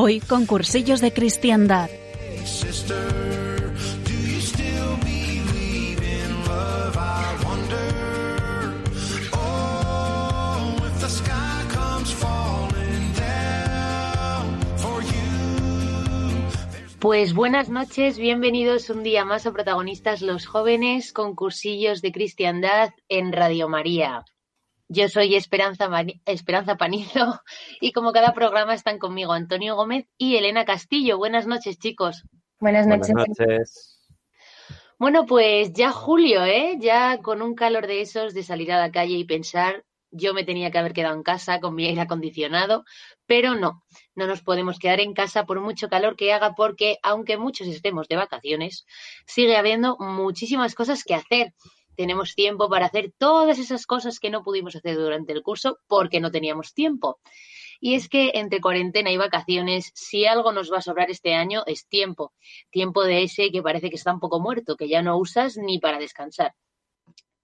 Hoy con cursillos de cristiandad. Pues buenas noches, bienvenidos un día más a Protagonistas los Jóvenes con cursillos de cristiandad en Radio María. Yo soy Esperanza, Mani- Esperanza Panizo y como cada programa están conmigo Antonio Gómez y Elena Castillo. Buenas noches, chicos. Buenas Buenas noches. noches. Bueno, pues ya julio, ¿eh? Ya con un calor de esos de salir a la calle y pensar, yo me tenía que haber quedado en casa con mi aire acondicionado, pero no, no nos podemos quedar en casa por mucho calor que haga porque aunque muchos estemos de vacaciones, sigue habiendo muchísimas cosas que hacer. Tenemos tiempo para hacer todas esas cosas que no pudimos hacer durante el curso porque no teníamos tiempo. Y es que entre cuarentena y vacaciones, si algo nos va a sobrar este año es tiempo. Tiempo de ese que parece que está un poco muerto, que ya no usas ni para descansar.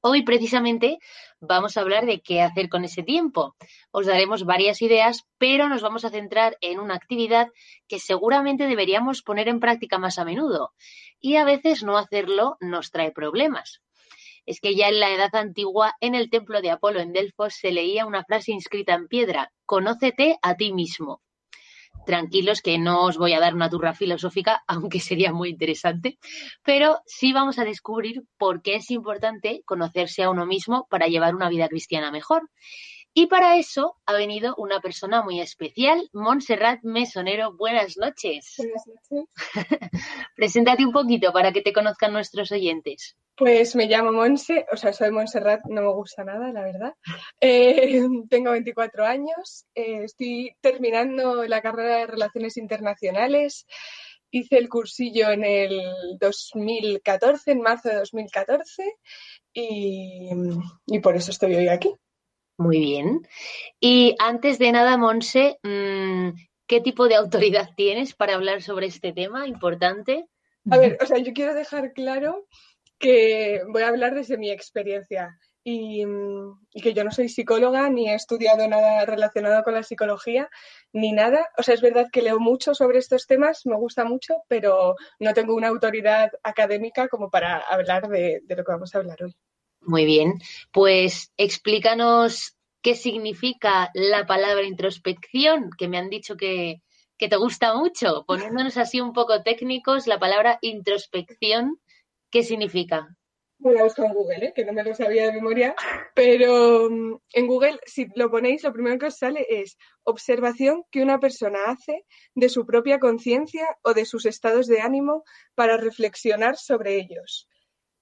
Hoy precisamente vamos a hablar de qué hacer con ese tiempo. Os daremos varias ideas, pero nos vamos a centrar en una actividad que seguramente deberíamos poner en práctica más a menudo. Y a veces no hacerlo nos trae problemas. Es que ya en la edad antigua, en el templo de Apolo en Delfos, se leía una frase inscrita en piedra, conócete a ti mismo. Tranquilos que no os voy a dar una turra filosófica, aunque sería muy interesante, pero sí vamos a descubrir por qué es importante conocerse a uno mismo para llevar una vida cristiana mejor. Y para eso ha venido una persona muy especial, Montserrat Mesonero. Buenas noches. Buenas noches. Preséntate un poquito para que te conozcan nuestros oyentes. Pues me llamo Monse, o sea, soy Montserrat, no me gusta nada, la verdad. Eh, tengo 24 años, eh, estoy terminando la carrera de Relaciones Internacionales. Hice el cursillo en el 2014, en marzo de 2014, y, y por eso estoy hoy aquí. Muy bien. Y antes de nada, Monse, mm, ¿qué tipo de autoridad tienes para hablar sobre este tema importante? A ver, o sea, yo quiero dejar claro que voy a hablar desde mi experiencia y, que yo no soy psicóloga ni he estudiado nada relacionado con la psicología ni nada. O sea, es verdad que leo mucho sobre estos temas, me gusta mucho, pero no tengo una autoridad académica como para hablar de lo que vamos a hablar hoy. Muy bien. Pues explícanos qué significa la palabra introspección, que me han dicho que, te gusta mucho. Poniéndonos así un poco técnicos, la palabra introspección, ¿qué significa? Voy a buscar en Google, ¿eh? que no me lo sabía de memoria, pero mm, en Google, si lo ponéis, lo primero que os sale es observación que una persona hace de su propia conciencia o de sus estados de ánimo para reflexionar sobre ellos.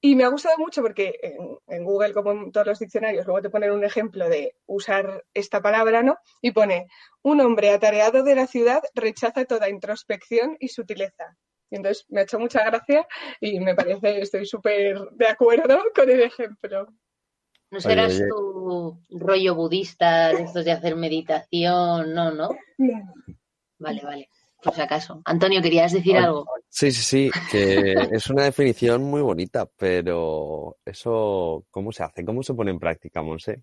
Y me ha gustado mucho porque en, en Google, como en todos los diccionarios, luego te ponen un ejemplo de usar esta palabra, ¿no? Y pone, un hombre atareado de la ciudad rechaza toda introspección y sutileza. Y entonces me ha hecho mucha gracia y me parece, estoy súper de acuerdo con el ejemplo. ¿No serás oye. tu rollo budista de estos de hacer meditación? No, ¿no? Vale, vale. Por si acaso. Antonio, ¿querías decir algo? Sí, sí, sí, que es una definición muy bonita, pero eso, ¿cómo se hace? ¿Cómo se pone en práctica, Monse?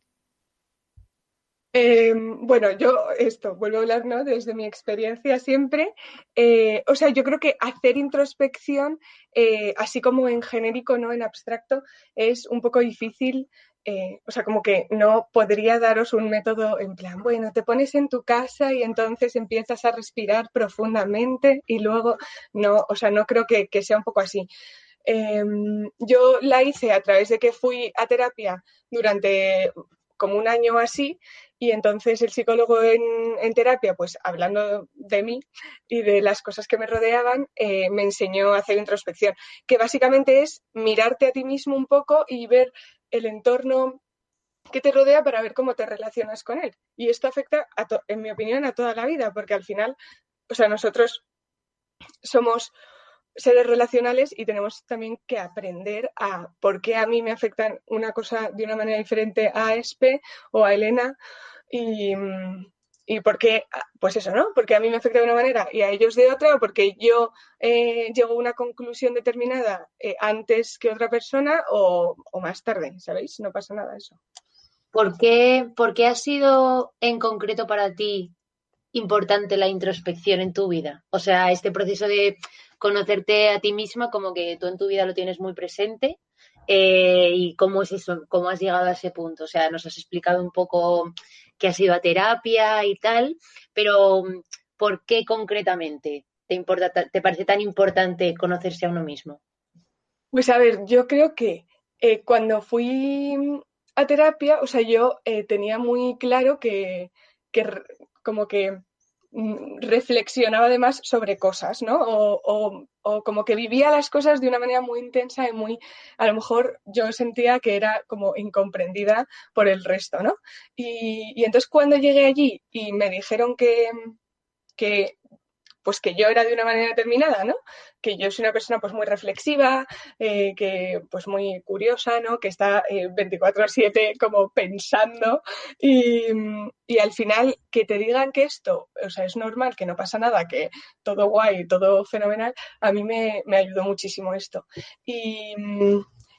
Eh, bueno, yo esto, vuelvo a hablar, ¿no? Desde mi experiencia siempre. eh, o sea, yo creo que hacer introspección, eh, así como en genérico, no en abstracto, es un poco difícil. Eh, o sea, como que no podría daros un método en plan, bueno, te pones en tu casa y entonces empiezas a respirar profundamente y luego no, o sea, no creo que, que sea un poco así. Eh, yo la hice a través de que fui a terapia durante como un año así y entonces el psicólogo en, en terapia, pues hablando de mí y de las cosas que me rodeaban, eh, me enseñó a hacer introspección, que básicamente es mirarte a ti mismo un poco y ver el entorno que te rodea para ver cómo te relacionas con él. Y esto afecta, en mi opinión, a toda la vida, porque al final, o sea, nosotros somos seres relacionales y tenemos también que aprender a por qué a mí me afectan una cosa de una manera diferente a Espe o a Elena y, y por qué, pues eso, ¿no? Porque a mí me afecta de una manera y a ellos de otra, o porque yo eh, llego a una conclusión determinada eh, antes que otra persona o, o, más tarde, ¿sabéis? No pasa nada eso. ¿Por qué, ¿Por qué ha sido en concreto para ti importante la introspección en tu vida? O sea, este proceso de conocerte a ti misma, como que tú en tu vida lo tienes muy presente. Eh, ¿Y cómo es eso? ¿Cómo has llegado a ese punto? O sea, nos has explicado un poco que has ido a terapia y tal, pero ¿por qué concretamente te, importa, te parece tan importante conocerse a uno mismo? Pues a ver, yo creo que eh, cuando fui a terapia, o sea, yo eh, tenía muy claro que, que como que Mm, reflexionaba además sobre cosas, ¿no? O, como que vivía las cosas de una manera muy intensa y muy, a lo mejor yo sentía que era como incomprendida por el resto, ¿no? Y, y entonces cuando llegué allí y me dijeron que, que pues que yo era de una manera determinada, ¿no? Que yo soy una persona pues muy reflexiva, eh, que pues muy curiosa, ¿no? Que está 24/7 eh, como pensando y, al final que te digan que esto, o sea, es normal, que no pasa nada, que todo guay, todo fenomenal, a mí me, ayudó muchísimo esto. Y,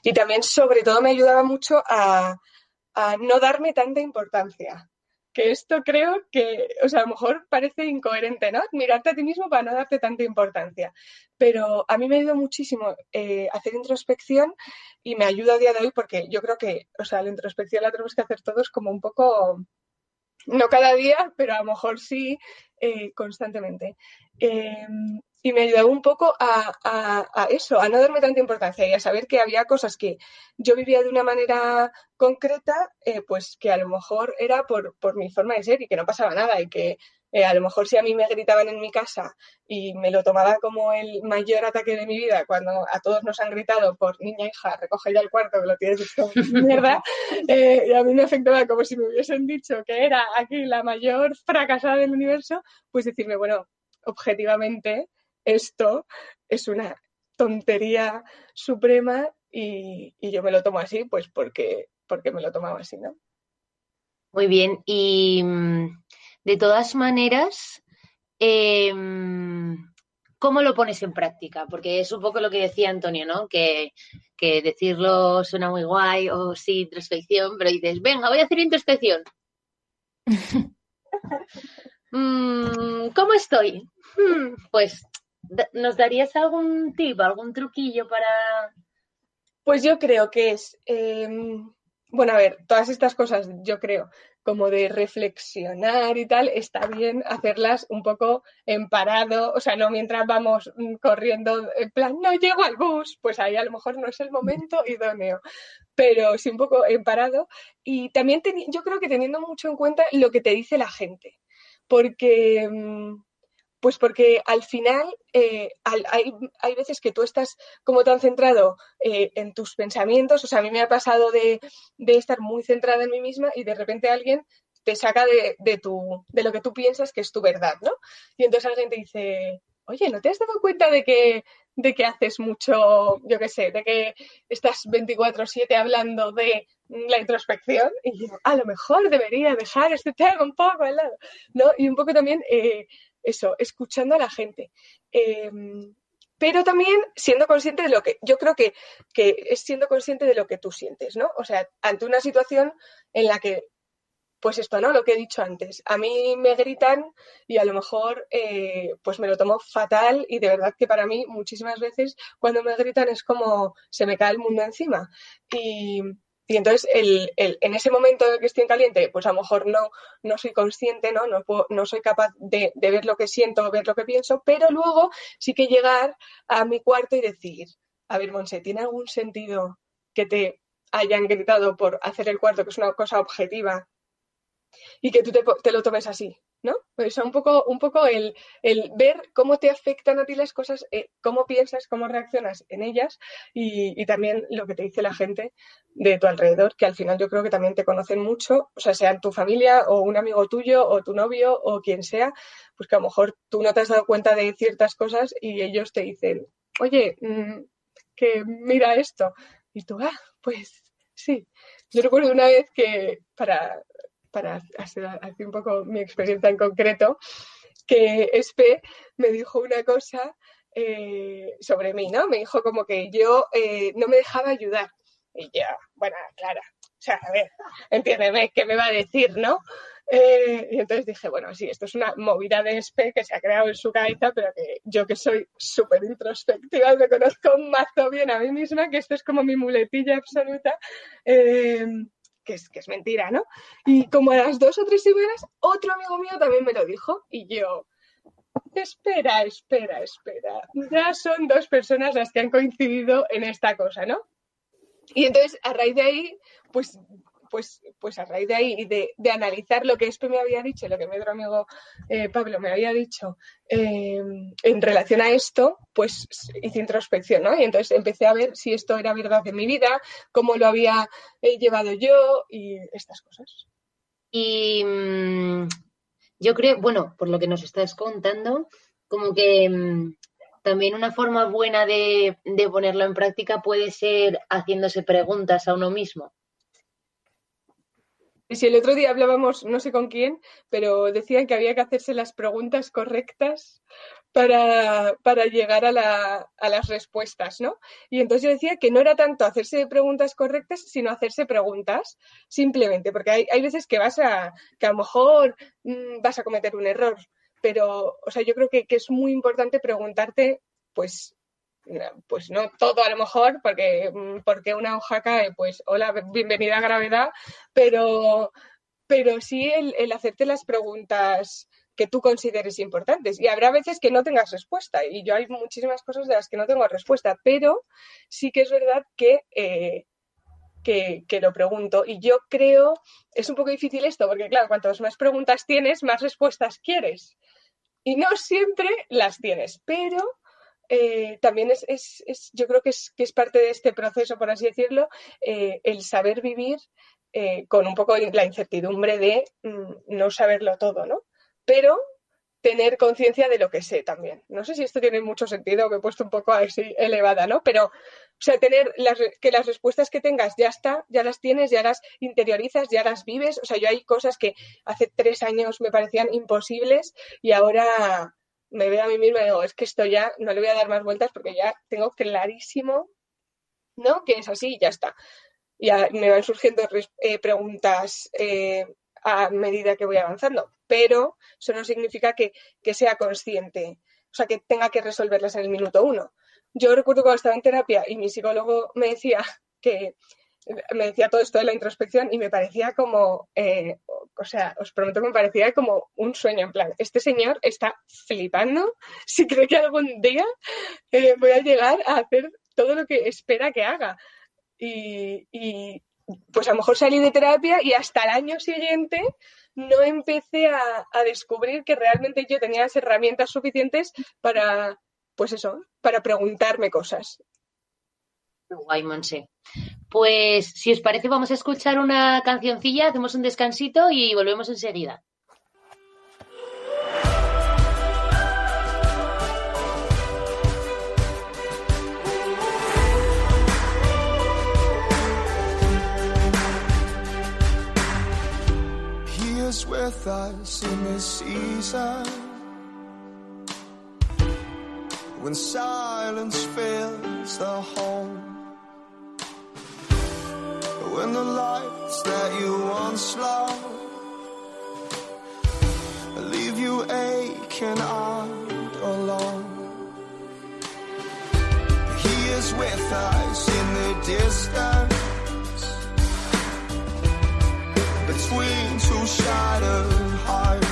y, también sobre todo me ayudaba mucho a no darme tanta importancia que esto creo que, o sea, a lo mejor parece incoherente, ¿no? Mirarte a ti mismo para no darte tanta importancia. Pero a mí me ha ayudado muchísimo eh, hacer introspección y me ayuda a día de hoy porque yo creo que, o sea, la introspección la tenemos que hacer todos como un poco, no cada día, pero a lo mejor sí eh, constantemente. Em, y me ayudaba un poco a, eso, a no darme tanta importancia y a saber que había cosas que yo vivía de una manera concreta, eh, pues que a lo mejor era por, por, mi forma de ser y que no pasaba nada y que eh, a lo mejor si a mí me gritaban en mi casa y me lo tomaba como el mayor ataque de mi vida cuando a todos nos han gritado por niña hija, recoge ya el cuarto que lo tienes hecho mierda, eh, y a mí me afectaba como si me hubiesen dicho que era aquí la mayor fracasada del universo, pues decirme, bueno, objetivamente esto es una tontería suprema y, yo me lo tomo así, pues porque, porque me lo tomaba así, ¿no? Muy bien, y mm, de todas maneras, em, ¿cómo lo pones en práctica? Porque es un poco lo que decía Antonio, ¿no? Que, que decirlo suena muy guay o sí, introspección, pero dices, venga, voy a hacer introspección. Mm, ¿Cómo estoy? Hmm, pues ¿Nos darías algún tip, algún truquillo para...? Pues yo creo que es, em, bueno, a ver, todas estas cosas yo creo como de reflexionar y tal, está bien hacerlas un poco en parado, o sea, no mientras vamos mm, corriendo, en plan, no llego al bus, pues ahí a lo mejor no es el momento idóneo, pero sí un poco en parado. Y también yo creo que teniendo mucho en cuenta lo que te dice la gente, porque... Mm, pues porque al final eh, hay, veces que tú estás como tan centrado eh, en tus pensamientos, o sea, a mí me ha pasado de, estar muy centrada en mí misma y de repente alguien te saca de, tu, de lo que tú piensas que es tu verdad, ¿no? Y entonces alguien te dice, oye, ¿no te has dado cuenta de que, de que haces mucho, yo qué sé, de que estás 24/7 hablando de la introspección? Y yo, a lo mejor debería dejar este tema un poco al lado, ¿no? Y un poco también... Eh, eso, escuchando a la gente. Em, pero también siendo consciente de lo que, yo creo que, es siendo consciente de lo que tú sientes, ¿no? O sea, ante una situación en la que, pues esto, ¿no? Lo que he dicho antes, a mí me gritan y a lo mejor, eh, pues me lo tomo fatal y de verdad que para mí muchísimas veces cuando me gritan es como se me cae el mundo encima. Y, y entonces, el, el, en ese momento que estoy en caliente, pues a lo mejor no, no soy consciente, ¿no? No, no soy capaz de, ver lo que siento, ver lo que pienso, pero luego sí que llegar a mi cuarto y decir, a ver, Monse, ¿tiene algún sentido que te hayan gritado por hacer el cuarto, que es una cosa objetiva, y que tú te lo tomes así? ¿No? Sea, un poco, un poco el, el ver cómo te afectan a ti las cosas, eh, cómo piensas, cómo reaccionas en ellas y, y, también lo que te dice la gente de tu alrededor, que al final yo creo que también te conocen mucho, o sea, sea tu familia o un amigo tuyo o tu novio o quien sea, pues que a lo mejor tú no te has dado cuenta de ciertas cosas y ellos te dicen, oye, mmm, que mira esto. Y tú, ah, pues sí. Yo recuerdo una vez que para para hacer, un poco mi experiencia en concreto, que Espe me dijo una cosa eh, sobre mí, ¿no? Me dijo como que yo eh, no me dejaba ayudar. Y yo, bueno, Clara, o sea, a ver, entiéndeme, ¿qué me va a decir, no? Eh, y entonces dije, bueno, sí, esto es una movida de espe que se ha creado en su cabeza, pero que yo que soy súper introspectiva, me conozco un mazo bien a mí misma, que esto es como mi muletilla absoluta. Eh, que es, mentira, ¿no? Y como a las dos o tres semanas, otro amigo mío también me lo dijo y yo, espera, espera, espera, ya son dos personas las que han coincidido en esta cosa, ¿no? Y entonces, a raíz de ahí, pues pues, pues a raíz de ahí y de, de, analizar lo que Espe me había dicho, lo que mi otro amigo eh, Pablo me había dicho eh, en relación a esto, pues hice introspección, ¿no? Y entonces empecé a ver si esto era verdad en mi vida, cómo lo había eh, llevado yo y estas cosas. Y mmm, yo creo, bueno, por lo que nos estás contando, como que mmm, también una forma buena de, de ponerlo en práctica puede ser haciéndose preguntas a uno mismo. Y si el otro día hablábamos, no sé con quién, pero decían que había que hacerse las preguntas correctas para, para llegar a, la, a, las respuestas, ¿no? Y entonces yo decía que no era tanto hacerse preguntas correctas, sino hacerse preguntas, simplemente, porque hay, hay veces que vas a, que a lo mejor mmm, vas a cometer un error, pero, o sea, yo creo que, que es muy importante preguntarte, pues, pues no todo a lo mejor, porque, porque una hoja cae, pues hola, bienvenida a gravedad, pero, pero sí el, el, hacerte las preguntas que tú consideres importantes. Y habrá veces que no tengas respuesta, y yo hay muchísimas cosas de las que no tengo respuesta, pero sí que es verdad que, eh, que, que lo pregunto. Y yo creo, es un poco difícil esto, porque claro, cuantas más preguntas tienes, más respuestas quieres. Y no siempre las tienes, pero eh, también es, es, es, yo creo que es, que es parte de este proceso, por así decirlo, eh, el saber vivir eh, con un poco la incertidumbre de mm, no saberlo todo, ¿no? Pero tener conciencia de lo que sé también. No sé si esto tiene mucho sentido, me he puesto un poco así elevada, ¿no? Pero, o sea, tener las, que las respuestas que tengas ya está, ya las tienes, ya las interiorizas, ya las vives. O sea, yo hay cosas que hace tres años me parecían imposibles y ahora me veo a mí misma y digo, es que esto ya no le voy a dar más vueltas porque ya tengo clarísimo, ¿no? Que es así y ya está. Ya me van surgiendo eh, preguntas eh, a medida que voy avanzando, pero eso no significa que, que, sea consciente, o sea, que tenga que resolverlas en el minuto uno. Yo recuerdo cuando estaba en terapia y mi psicólogo me decía que me decía todo esto de la introspección y me parecía como, eh, o sea, os prometo que me parecía como un sueño, en plan, este señor está flipando si cree que algún día eh, voy a llegar a hacer todo lo que espera que haga. Y, y, pues a lo mejor salí de terapia y hasta el año siguiente no empecé a, a descubrir que realmente yo tenía las herramientas suficientes para, pues eso, para preguntarme cosas. Guay, Monse. Pues si os parece, vamos a escuchar una cancioncilla, hacemos un descansito y volvemos enseguida. When silence the home. When the lights that you once loved leave you aching and alone. He is with us in the distance between two shattered hearts.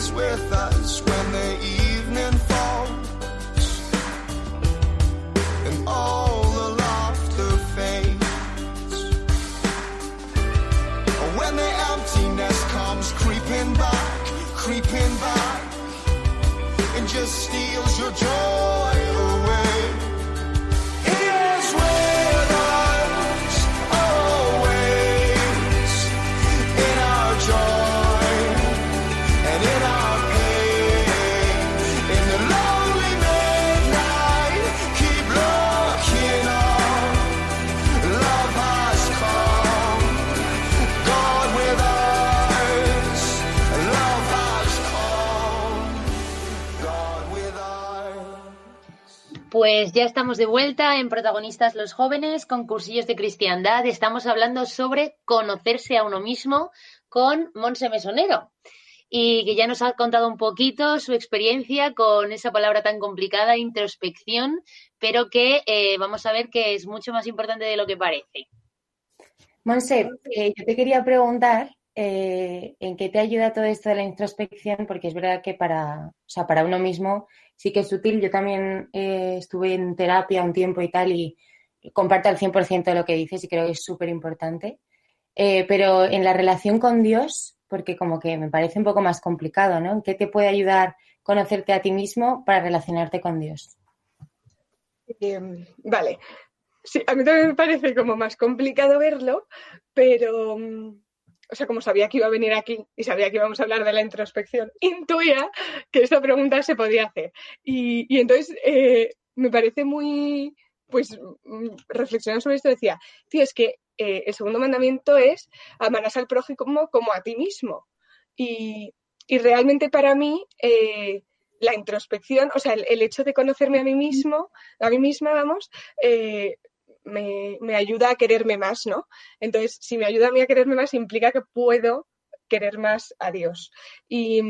Is with us when the Pues ya estamos de vuelta en Protagonistas los Jóvenes, con cursillos de cristiandad. Estamos hablando sobre conocerse a uno mismo con Monse Mesonero. Y que ya nos ha contado un poquito su experiencia con esa palabra tan complicada, introspección, pero que eh, vamos a ver que es mucho más importante de lo que parece. Monse, eh, yo te quería preguntar eh, en qué te ayuda todo esto de la introspección, porque es verdad que para, o sea, para uno mismo sí que es útil. Yo también eh, estuve en terapia un tiempo y tal y comparto al 100% de lo que dices y creo que es súper importante. Eh, pero en la relación con Dios, porque como que me parece un poco más complicado, ¿no? ¿En qué te puede ayudar conocerte a ti mismo para relacionarte con Dios? Eh, vale. Sí, a mí también me parece como más complicado verlo, pero, mm, o sea, como sabía que iba a venir aquí y sabía que íbamos a hablar de la introspección, intuía que esta pregunta se podía hacer. Y, y entonces eh, me parece muy, pues, mm, reflexionando sobre esto, decía, tío, es que eh, el segundo mandamiento es amarás al prójimo como a ti mismo. Y, y realmente para mí, eh, la introspección, o sea, el, el, hecho de conocerme a mí mismo, a mí misma, vamos, eh, me, ayuda a quererme más, ¿no? Entonces, si me ayuda a mí a quererme más, implica que puedo querer más a Dios. Y,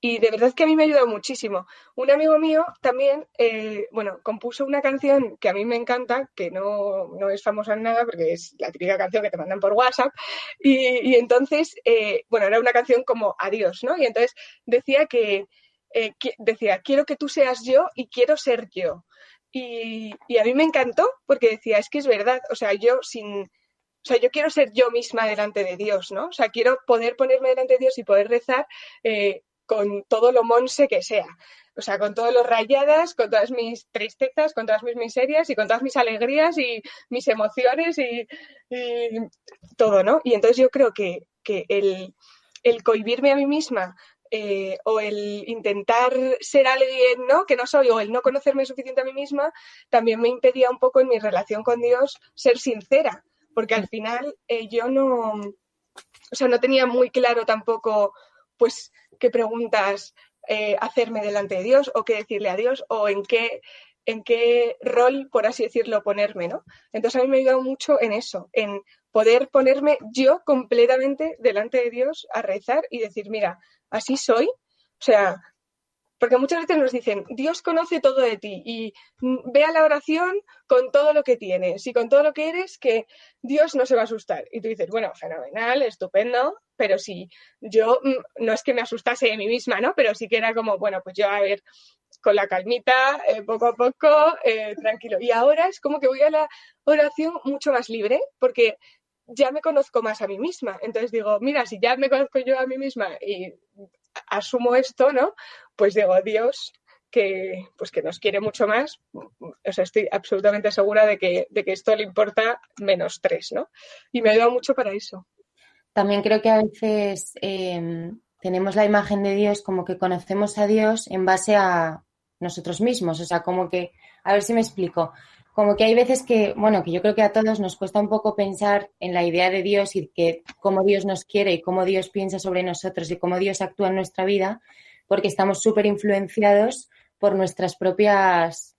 y de verdad que a mí me ha ayudado muchísimo. Un amigo mío también, eh, bueno, compuso una canción que a mí me encanta, que no, no, es famosa en nada, porque es la típica canción que te mandan por WhatsApp. Y, y entonces, eh, bueno, era una canción como Adiós, ¿no? Y entonces decía que, eh, que, decía, quiero que tú seas yo y quiero ser yo. Y, a mí me encantó porque decía, es que es verdad, o sea, yo sin, o sea, yo quiero ser yo misma delante de Dios, ¿no? O sea, quiero poder ponerme delante de Dios y poder rezar eh, con todo lo monse que sea. O sea, con todos los rayadas, con todas mis tristezas, con todas mis miserias y con todas mis alegrías y mis emociones y, y todo, ¿no? Y entonces yo creo que, que el, el cohibirme a mí misma eh, o el intentar ser alguien ¿no? que no soy o el no conocerme suficiente a mí misma también me impedía un poco en mi relación con Dios ser sincera, porque al final eh, yo no, o sea, no tenía muy claro tampoco pues qué preguntas eh, hacerme delante de Dios o qué decirle a Dios o en qué en qué rol, por así decirlo, ponerme, ¿no? Entonces a mí me ha ayudado mucho en eso, en poder ponerme yo completamente delante de Dios a rezar y decir, mira, así soy. O sea, porque muchas veces nos dicen, Dios conoce todo de ti y ve a la oración con todo lo que tienes y con todo lo que eres, que Dios no se va a asustar. Y tú dices, bueno, fenomenal, estupendo, pero si yo no es que me asustase de mí misma, ¿no? Pero sí que era como, bueno, pues yo a ver, con la calmita, eh, poco a poco, eh, tranquilo. Y ahora es como que voy a la oración mucho más libre, porque ya me conozco más a mí misma. Entonces digo, mira, si ya me conozco yo a mí misma y asumo esto, ¿no? Pues digo, Dios, que, pues que nos quiere mucho más, o sea, estoy absolutamente segura de que, de que esto le importa menos tres, ¿no? Y me ha mucho para eso. También creo que a veces eh, tenemos la imagen de Dios como que conocemos a Dios en base a nosotros mismos, o sea, como que, a ver si me explico, como que hay veces que, bueno, que yo creo que a todos nos cuesta un poco pensar en la idea de Dios y que cómo Dios nos quiere y cómo Dios piensa sobre nosotros y cómo Dios actúa en nuestra vida, porque estamos súper influenciados por nuestras propias,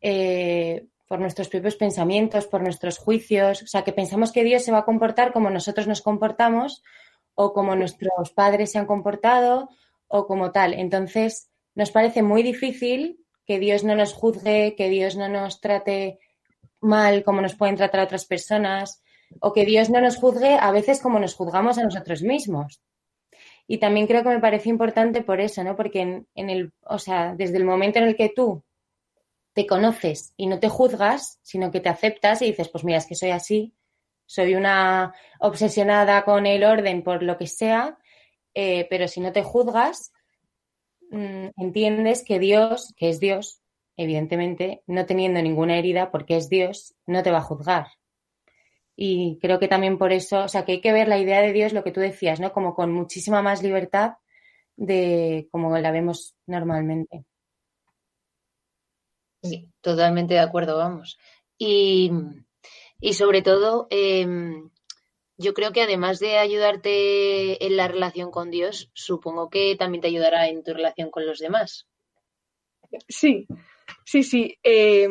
eh, por nuestros propios pensamientos, por nuestros juicios, o sea, que pensamos que Dios se va a comportar como nosotros nos comportamos o como nuestros padres se han comportado o como tal. Entonces, nos parece muy difícil que Dios no nos juzgue, que Dios no nos trate mal como nos pueden tratar otras personas, o que Dios no nos juzgue a veces como nos juzgamos a nosotros mismos. Y también creo que me parece importante por eso, ¿no? Porque en, el, o sea, desde el momento en el que tú te conoces y no te juzgas, sino que te aceptas y dices, pues mira, es que soy así, soy una obsesionada con el orden por lo que sea, eh, pero si no te juzgas, mm, entiendes que Dios, que es Dios, evidentemente, no teniendo ninguna herida, porque es Dios, no te va a juzgar. Y creo que también por eso, o sea, que hay que ver la idea de Dios, lo que tú decías, ¿no? Como con muchísima más libertad de como la vemos normalmente. Sí, totalmente de acuerdo, vamos. Y, y sobre todo, eh, yo creo que además de ayudarte en la relación con Dios, supongo que también te ayudará en tu relación con los demás. Sí, sí, sí. Eh,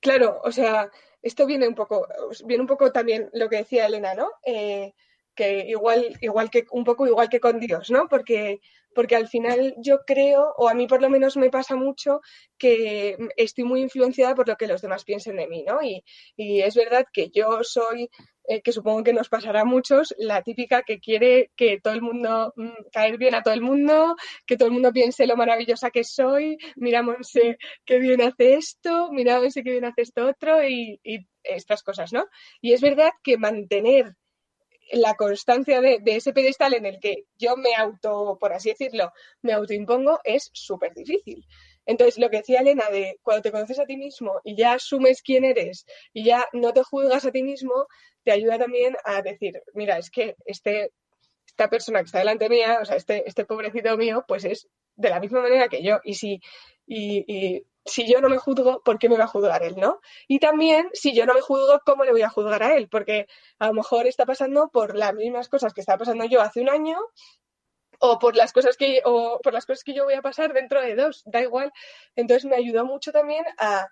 claro, o sea, esto viene un poco, viene un poco también lo que decía Elena, ¿no? Eh, que igual, igual que un poco igual que con Dios, ¿no? Porque, porque al final yo creo, o a mí por lo menos me pasa mucho, que estoy muy influenciada por lo que los demás piensen de mí, ¿no? Y, es verdad que yo soy, eh, que supongo que nos pasará a muchos, la típica que quiere que todo el mundo, mm, caer bien a todo el mundo, que todo el mundo piense lo maravillosa que soy, mira qué bien hace esto, mira qué bien hace esto otro y estas cosas, ¿no? Y es verdad que mantener la constancia de, ese pedestal en el que yo me auto, por así decirlo, me autoimpongo es súper difícil. Entonces, lo que decía Elena de cuando te conoces a ti mismo y ya asumes quién eres y ya no te juzgas a ti mismo, te ayuda también a decir, mira, es que este, esta persona que está delante mía, o sea, este, este pobrecito mío, pues es de la misma manera que yo. Y si, y si yo no me juzgo, ¿por qué me va a juzgar él, no? Y también, si yo no me juzgo, ¿cómo le voy a juzgar a él? Porque a lo mejor está pasando por las mismas cosas que estaba pasando yo hace un año o por las cosas que o por las cosas que yo voy a pasar dentro de dos, da igual. Entonces me ayudó mucho también a,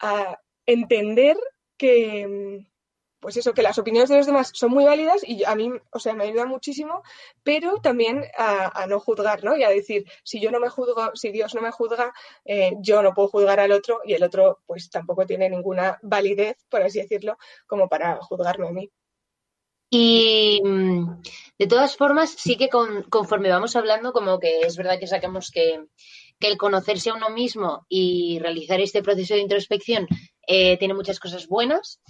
a entender que, pues eso, que las opiniones de los demás son muy válidas y a mí, o sea, me ayuda muchísimo, pero también a, no juzgar, ¿no? Y a decir, si yo no me juzgo, si Dios no me juzga, eh, yo no puedo juzgar al otro y el otro, pues tampoco tiene ninguna validez, por así decirlo, como para juzgarme a mí. Y de todas formas, sí que con, conforme vamos hablando, como que es verdad que sacamos que, que, el conocerse a uno mismo y realizar este proceso de introspección eh, tiene muchas cosas buenas,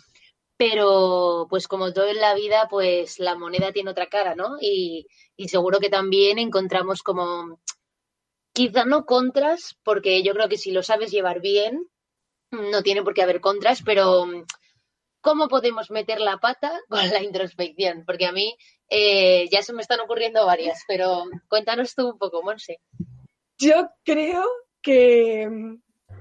pero pues como todo en la vida, pues la moneda tiene otra cara, ¿no? Y, seguro que también encontramos como, quizá no contras, porque yo creo que si lo sabes llevar bien, no tiene por qué haber contras, pero ¿cómo podemos meter la pata con la introspección? Porque a mí eh, ya se me están ocurriendo varias, pero cuéntanos tú un poco, Monse. Yo creo que,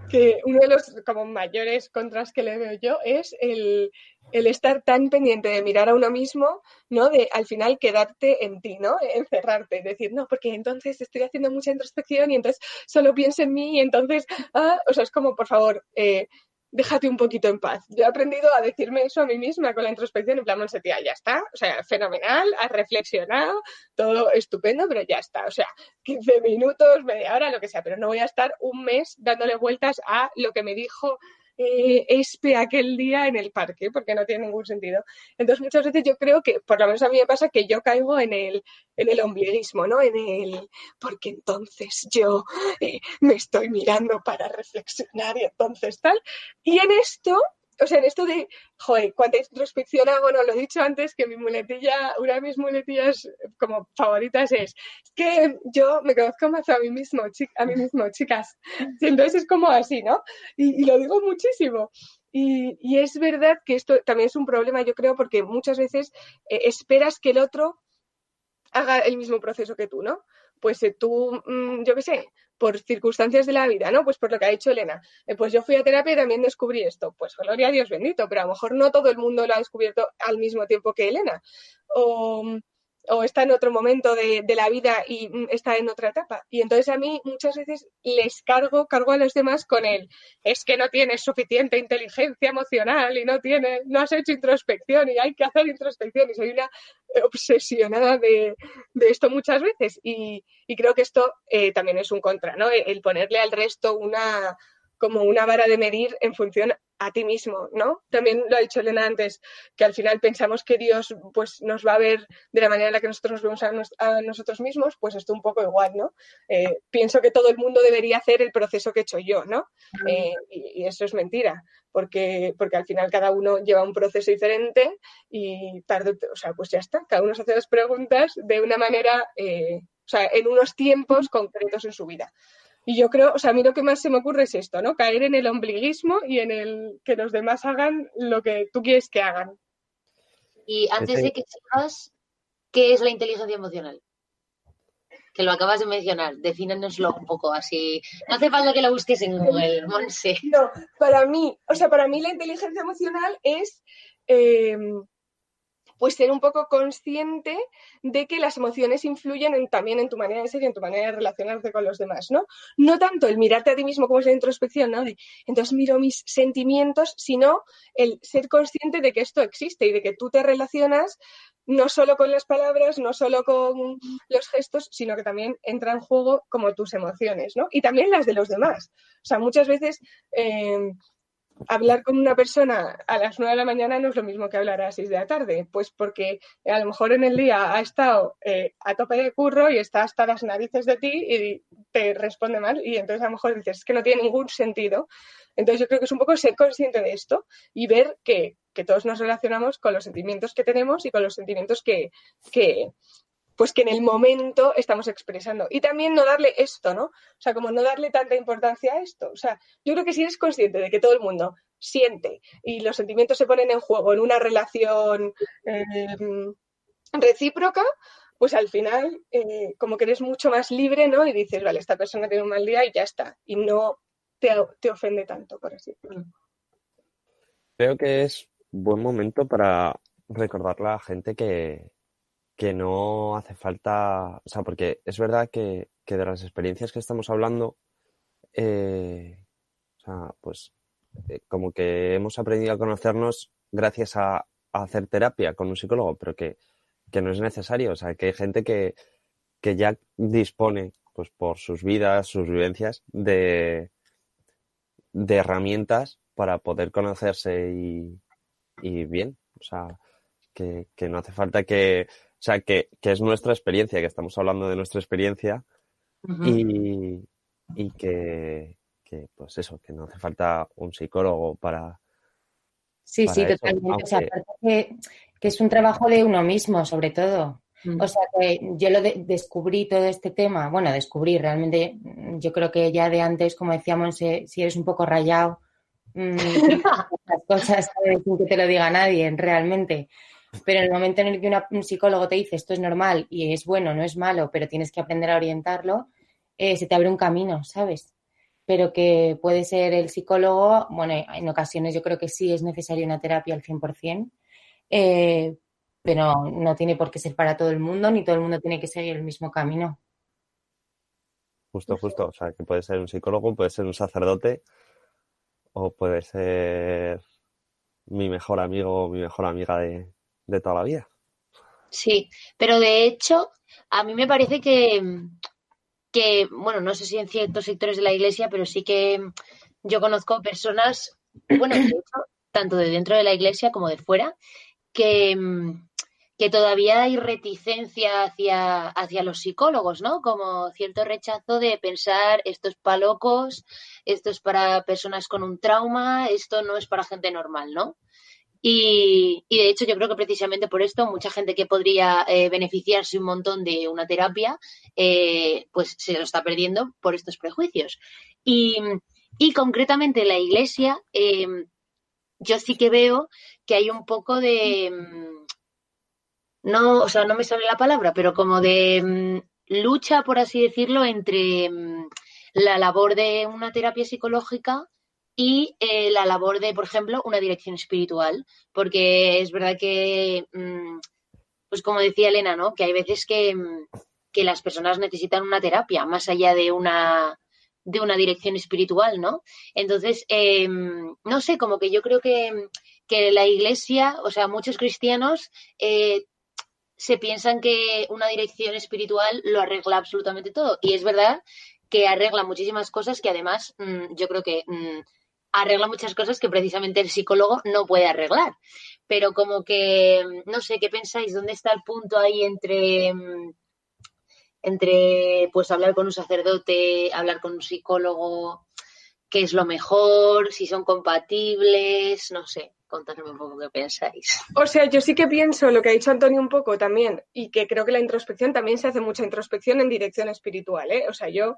que uno de los como mayores contras que le veo yo es el, el estar tan pendiente de mirar a uno mismo, ¿no? De al final quedarte en ti, ¿no? Encerrarte, decir, no, porque entonces estoy haciendo mucha introspección y entonces solo pienso en mí y entonces, ah, o sea, es como, por favor, eh, déjate un poquito en paz. Yo he aprendido a decirme eso a mí misma con la introspección, en plan, Monse, tía, ya está, o sea, fenomenal, has reflexionado, todo estupendo, pero ya está, o sea, 15 minutos, media hora, lo que sea, pero no voy a estar un mes dándole vueltas a lo que me dijo eh, espe aquel día en el parque, porque no tiene ningún sentido. Entonces, muchas veces yo creo que, por lo menos a mí me pasa que yo caigo en el, en el ombliguismo, ¿no? En el, porque entonces yo eh, me estoy mirando para reflexionar y entonces tal. Y en esto, o sea, en esto de, joder, cuánta introspección hago, no lo he dicho antes, que mi muletilla, una de mis muletillas como favoritas es, es que yo me conozco más a mí mismo, a mí mismo, chicas. Entonces es como así, ¿no? Y, y lo digo muchísimo. Y, y, es verdad que esto también es un problema, yo creo, porque muchas veces eh, esperas que el otro haga el mismo proceso que tú, ¿no? Pues eh, tú, mmm, yo qué sé, por circunstancias de la vida, ¿no? Pues por lo que ha dicho Elena. Eh, pues yo fui a terapia y también descubrí esto. Pues gloria a Dios bendito, pero a lo mejor no todo el mundo lo ha descubierto al mismo tiempo que Elena. O, o está en otro momento de, de, la vida y está en otra etapa. Y entonces a mí muchas veces les cargo, cargo a los demás con el, es que no tienes suficiente inteligencia emocional y no tienes, no has hecho introspección y hay que hacer introspección. Y soy una obsesionada de, de esto muchas veces. Y, y, creo que esto eh, también es un contra, ¿no? El ponerle al resto una como una vara de medir en función a ti mismo, ¿no? También lo ha dicho Elena antes, que al final pensamos que Dios pues, nos va a ver de la manera en la que nosotros nos vemos a, nosotros mismos, pues esto un poco igual, ¿no? Eh, pienso que todo el mundo debería hacer el proceso que he hecho yo, ¿no? Eh, y, eso es mentira, porque, porque al final cada uno lleva un proceso diferente y tarde, o sea, pues ya está, cada uno se hace las preguntas de una manera, eh, o sea, en unos tiempos concretos en su vida. Y yo creo, o sea, a mí lo que más se me ocurre es esto, ¿no? Caer en el ombliguismo y en el que los demás hagan lo que tú quieres que hagan. Y antes de que sepas, ¿qué es la inteligencia emocional? Que lo acabas de mencionar, defínanoslo un poco así. No hace falta que lo busques en Google, Monse. No, para mí, o sea, para mí la inteligencia emocional es eh, pues ser un poco consciente de que las emociones influyen también en tu manera de ser y en tu manera de relacionarte con los demás, ¿no? No tanto el mirarte a ti mismo como es la introspección, ¿no? entonces miro mis sentimientos, sino el ser consciente de que esto existe y de que tú te relacionas no solo con las palabras, no solo con los gestos, sino que también entra en juego como tus emociones, ¿no? Y también las de los demás. O sea, muchas veces eh, hablar con una persona a las 9 de la mañana no es lo mismo que hablar a las 6 de la tarde, pues porque a lo mejor en el día ha estado eh, a tope de curro y está hasta las narices de ti y te responde mal y entonces a lo mejor dices, es que no tiene ningún sentido. Entonces yo creo que es un poco ser consciente de esto y ver que, que todos nos relacionamos con los sentimientos que tenemos y con los sentimientos que, que, pues que en el momento estamos expresando. Y también no darle esto, ¿no? O sea, como no darle tanta importancia a esto. O sea, yo creo que si eres consciente de que todo el mundo siente y los sentimientos se ponen en juego en una relación em, recíproca, pues al final eh, como que eres mucho más libre, ¿no? Y dices, vale, esta persona tiene un mal día y ya está. Y no te, te ofende tanto, por así decirlo. Creo que es buen momento para recordarle a la gente que, que no hace falta, o sea, porque es verdad que, de las experiencias que estamos hablando, eh, o sea, pues eh, como que hemos aprendido a conocernos gracias a, hacer terapia con un psicólogo, pero que, no es necesario, o sea, que hay gente que, ya dispone, pues por sus vidas, sus vivencias, de, de herramientas para poder conocerse y, y bien, o sea, que, que no hace falta que, o sea, que, es nuestra experiencia, que estamos hablando de nuestra experiencia y, que, pues eso, que no hace falta un psicólogo para... Sí, sí, totalmente. O sea, que, es un trabajo de uno mismo, sobre todo. Mm. O sea, que yo lo descubrí todo este tema, bueno, descubrí realmente, yo creo que ya de antes, como decíamos, si eres un poco rayado, mm, las cosas sin que te lo diga nadie, realmente. Pero en el momento en el que un psicólogo te dice esto es normal y es bueno, no es malo, pero tienes que aprender a orientarlo, eh, se te abre un camino, ¿sabes? Pero que puede ser el psicólogo, bueno, en ocasiones yo creo que sí es necesaria una terapia al 100%, eh, pero no tiene por qué ser para todo el mundo, ni todo el mundo tiene que seguir el mismo camino. Justo, justo. O sea, que puede ser un psicólogo, puede ser un sacerdote o puede ser mi mejor amigo o mi mejor amiga de, de toda la vida. Sí, pero de hecho, a mí me parece que, que, bueno, no sé si en ciertos sectores de la iglesia, pero sí que yo conozco personas, bueno, de hecho, tanto de dentro de la iglesia como de fuera, que, que todavía hay reticencia hacia, hacia los psicólogos, ¿no? Como cierto rechazo de pensar esto es para locos, esto es para personas con un trauma, esto no es para gente normal, ¿no? Y, de hecho yo creo que precisamente por esto mucha gente que podría eh, beneficiarse un montón de una terapia, eh, pues se lo está perdiendo por estos prejuicios. Y, y concretamente la iglesia, eh, yo sí que veo que hay un poco de, mm, no, o sea, no me sale la palabra, pero como de mm, lucha, por así decirlo, entre mm, la labor de una terapia psicológica y eh, la labor de, por ejemplo, una dirección espiritual, porque es verdad que, mm, pues como decía Elena, ¿no? Que hay veces que, mm, que, las personas necesitan una terapia más allá de una de una dirección espiritual, ¿no? Entonces, eh, no sé, como que yo creo que, que la iglesia, o sea, muchos cristianos eh, se piensan que una dirección espiritual lo arregla absolutamente todo. Y es verdad que arregla muchísimas cosas que además mm, yo creo que arregla muchas cosas que precisamente el psicólogo no puede arreglar. Pero como que, no sé, ¿qué pensáis? ¿Dónde está el punto ahí entre, entre pues hablar con un sacerdote, hablar con un psicólogo? ¿Qué es lo mejor? ¿Si son compatibles? No sé contadme un poco qué pensáis. O sea, yo sí que pienso lo que ha dicho Antonio un poco también, y que creo que la introspección también se hace mucha introspección en dirección espiritual, ¿eh? O sea, yo,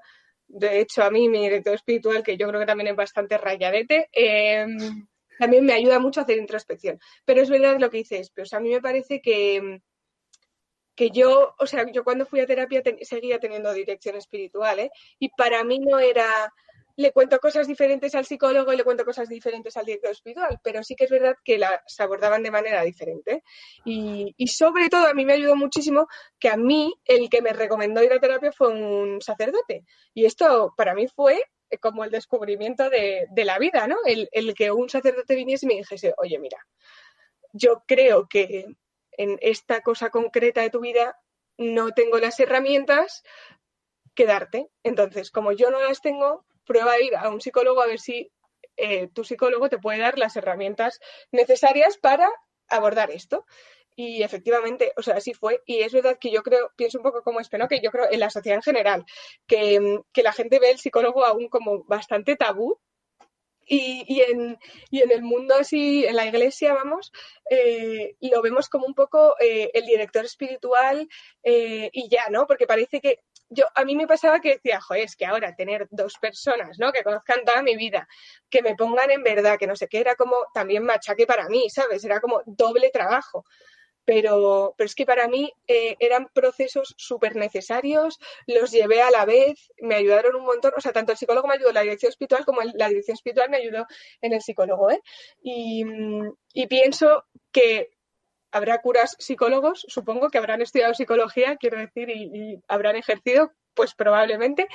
de hecho, a mí mi director espiritual, que yo creo que también es bastante rayadete, em, también me ayuda mucho a hacer introspección. Pero es verdad lo que dices, pero a mí me parece que que yo, o sea, yo cuando fui a terapia seguía teniendo dirección espiritual, ¿eh? Y para mí no era, le cuento cosas diferentes al psicólogo y le cuento cosas diferentes al director espiritual, pero sí que es verdad que las abordaban de manera diferente. Y, sobre todo a mí me ayudó muchísimo que a mí el que me recomendó ir a terapia fue un sacerdote. Y esto para mí fue como el descubrimiento de, la vida, ¿no? El, el, que un sacerdote viniese y me dijese, oye, mira, yo creo que en esta cosa concreta de tu vida no tengo las herramientas que darte. Entonces, como yo no las tengo, prueba a ir a un psicólogo a ver si eh, tu psicólogo te puede dar las herramientas necesarias para abordar esto. Y efectivamente, o sea, así fue. Y es verdad que yo creo, pienso un poco como esto, ¿no? Que yo creo en la sociedad en general, que, que la gente ve el psicólogo aún como bastante tabú y, y, en, y, en, el mundo así, en la iglesia, vamos, eh, lo vemos como un poco eh, el director espiritual eh, y ya, ¿no? Porque parece que yo, a mí me pasaba que decía, joder, es que ahora tener dos personas, ¿no? Que conozcan toda mi vida, que me pongan en verdad, que no sé qué, era como también machaque para mí, ¿sabes? Era como doble trabajo pero, pero es que para mí eh, eran procesos súper necesarios, los llevé a la vez, me ayudaron un montón, o sea, tanto el psicólogo me ayudó en la dirección espiritual como la dirección espiritual me ayudó en el psicólogo, ¿eh? Y, y pienso que habrá curas psicólogos, supongo que habrán estudiado psicología, quiero decir, y, habrán ejercido, pues probablemente,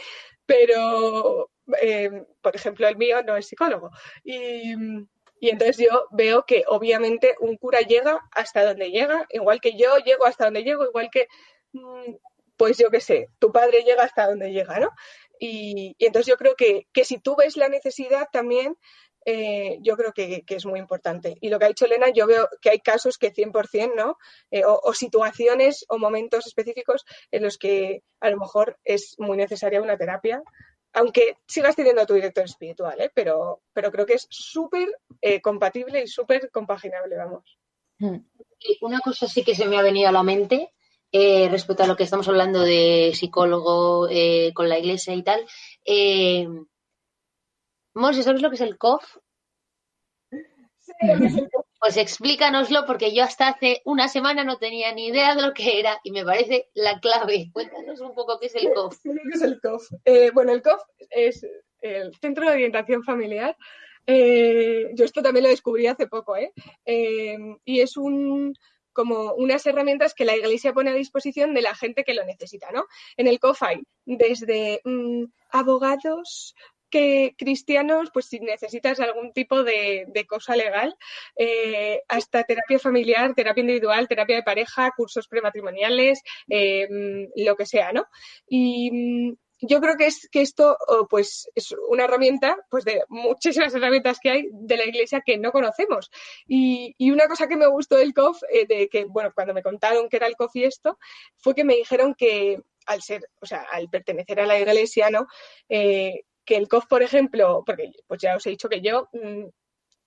pero, eh, por ejemplo, el mío no es psicólogo. Y, y entonces yo veo que obviamente un cura llega hasta donde llega, igual que yo llego hasta donde llego, igual que, mm, pues yo qué sé, tu padre llega hasta donde llega, ¿no? Y, entonces yo creo que, si tú ves la necesidad también, eh, yo creo que, es muy importante. Y lo que ha dicho Elena, yo veo que hay casos que 100%, ¿no? Eh, o, situaciones o momentos específicos en los que a lo mejor es muy necesaria una terapia aunque sigas teniendo a tu director espiritual, ¿eh? pero, pero creo que es súper eh, compatible y súper compaginable, vamos. Hmm. Una cosa sí que se me ha venido a la mente eh, respecto a lo que estamos hablando de psicólogo con la iglesia y tal. Eh, ¿sabes lo que es el COF? Sí. Pues explícanoslo porque yo hasta hace una semana no tenía ni idea de lo que era y me parece la clave. Cuéntanos un poco qué es el COF. ¿Qué es el COF? Eh, bueno, el COF es el Centro de Orientación Familiar. Eh, yo esto también lo descubrí hace poco, ¿eh? ¿eh? y es un como unas herramientas que la Iglesia pone a disposición de la gente que lo necesita, ¿no? En el COF hay desde mm, abogados, que cristianos, pues si necesitas algún tipo de, cosa legal, eh, hasta terapia familiar, terapia individual, terapia de pareja, cursos prematrimoniales, eh, lo que sea, ¿no? Y mm, yo creo que es que esto pues es una herramienta pues de muchísimas herramientas que hay de la iglesia que no conocemos y, una cosa que me gustó del COF eh, de que bueno cuando me contaron que era el COF y esto fue que me dijeron que al ser o sea al pertenecer a la iglesia no que el COF, por ejemplo, porque pues ya os he dicho que yo mm,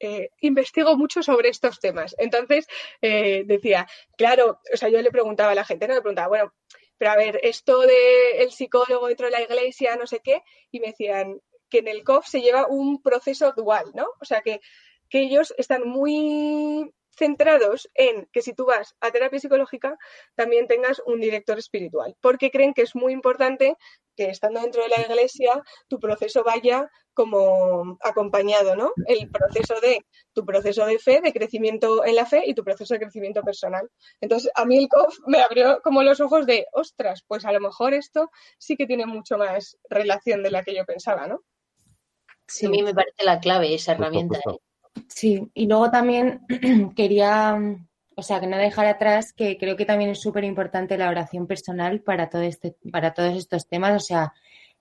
eh, investigo mucho sobre estos temas. Entonces, eh, decía, claro, o sea, yo le preguntaba a la gente, no le preguntaba, bueno, pero a ver, esto del el psicólogo dentro de la iglesia, no sé qué, y me decían que en el COF se lleva un proceso dual, ¿no? O sea, que, que ellos están muy centrados en que si tú vas a terapia psicológica también tengas un director espiritual, porque creen que es muy importante que estando dentro de la iglesia tu proceso vaya como acompañado, ¿no? El proceso de tu proceso de fe, de crecimiento en la fe y tu proceso de crecimiento personal. Entonces, a mí el COF me abrió como los ojos de, ostras, pues a lo mejor esto sí que tiene mucho más relación de la que yo pensaba, ¿no? Sí, a mí me parece la clave esa herramienta. ¿eh? Sí, y luego también quería, o sea, que no dejar atrás que creo que también es súper importante la oración personal para todo este, para todos estos temas, o sea,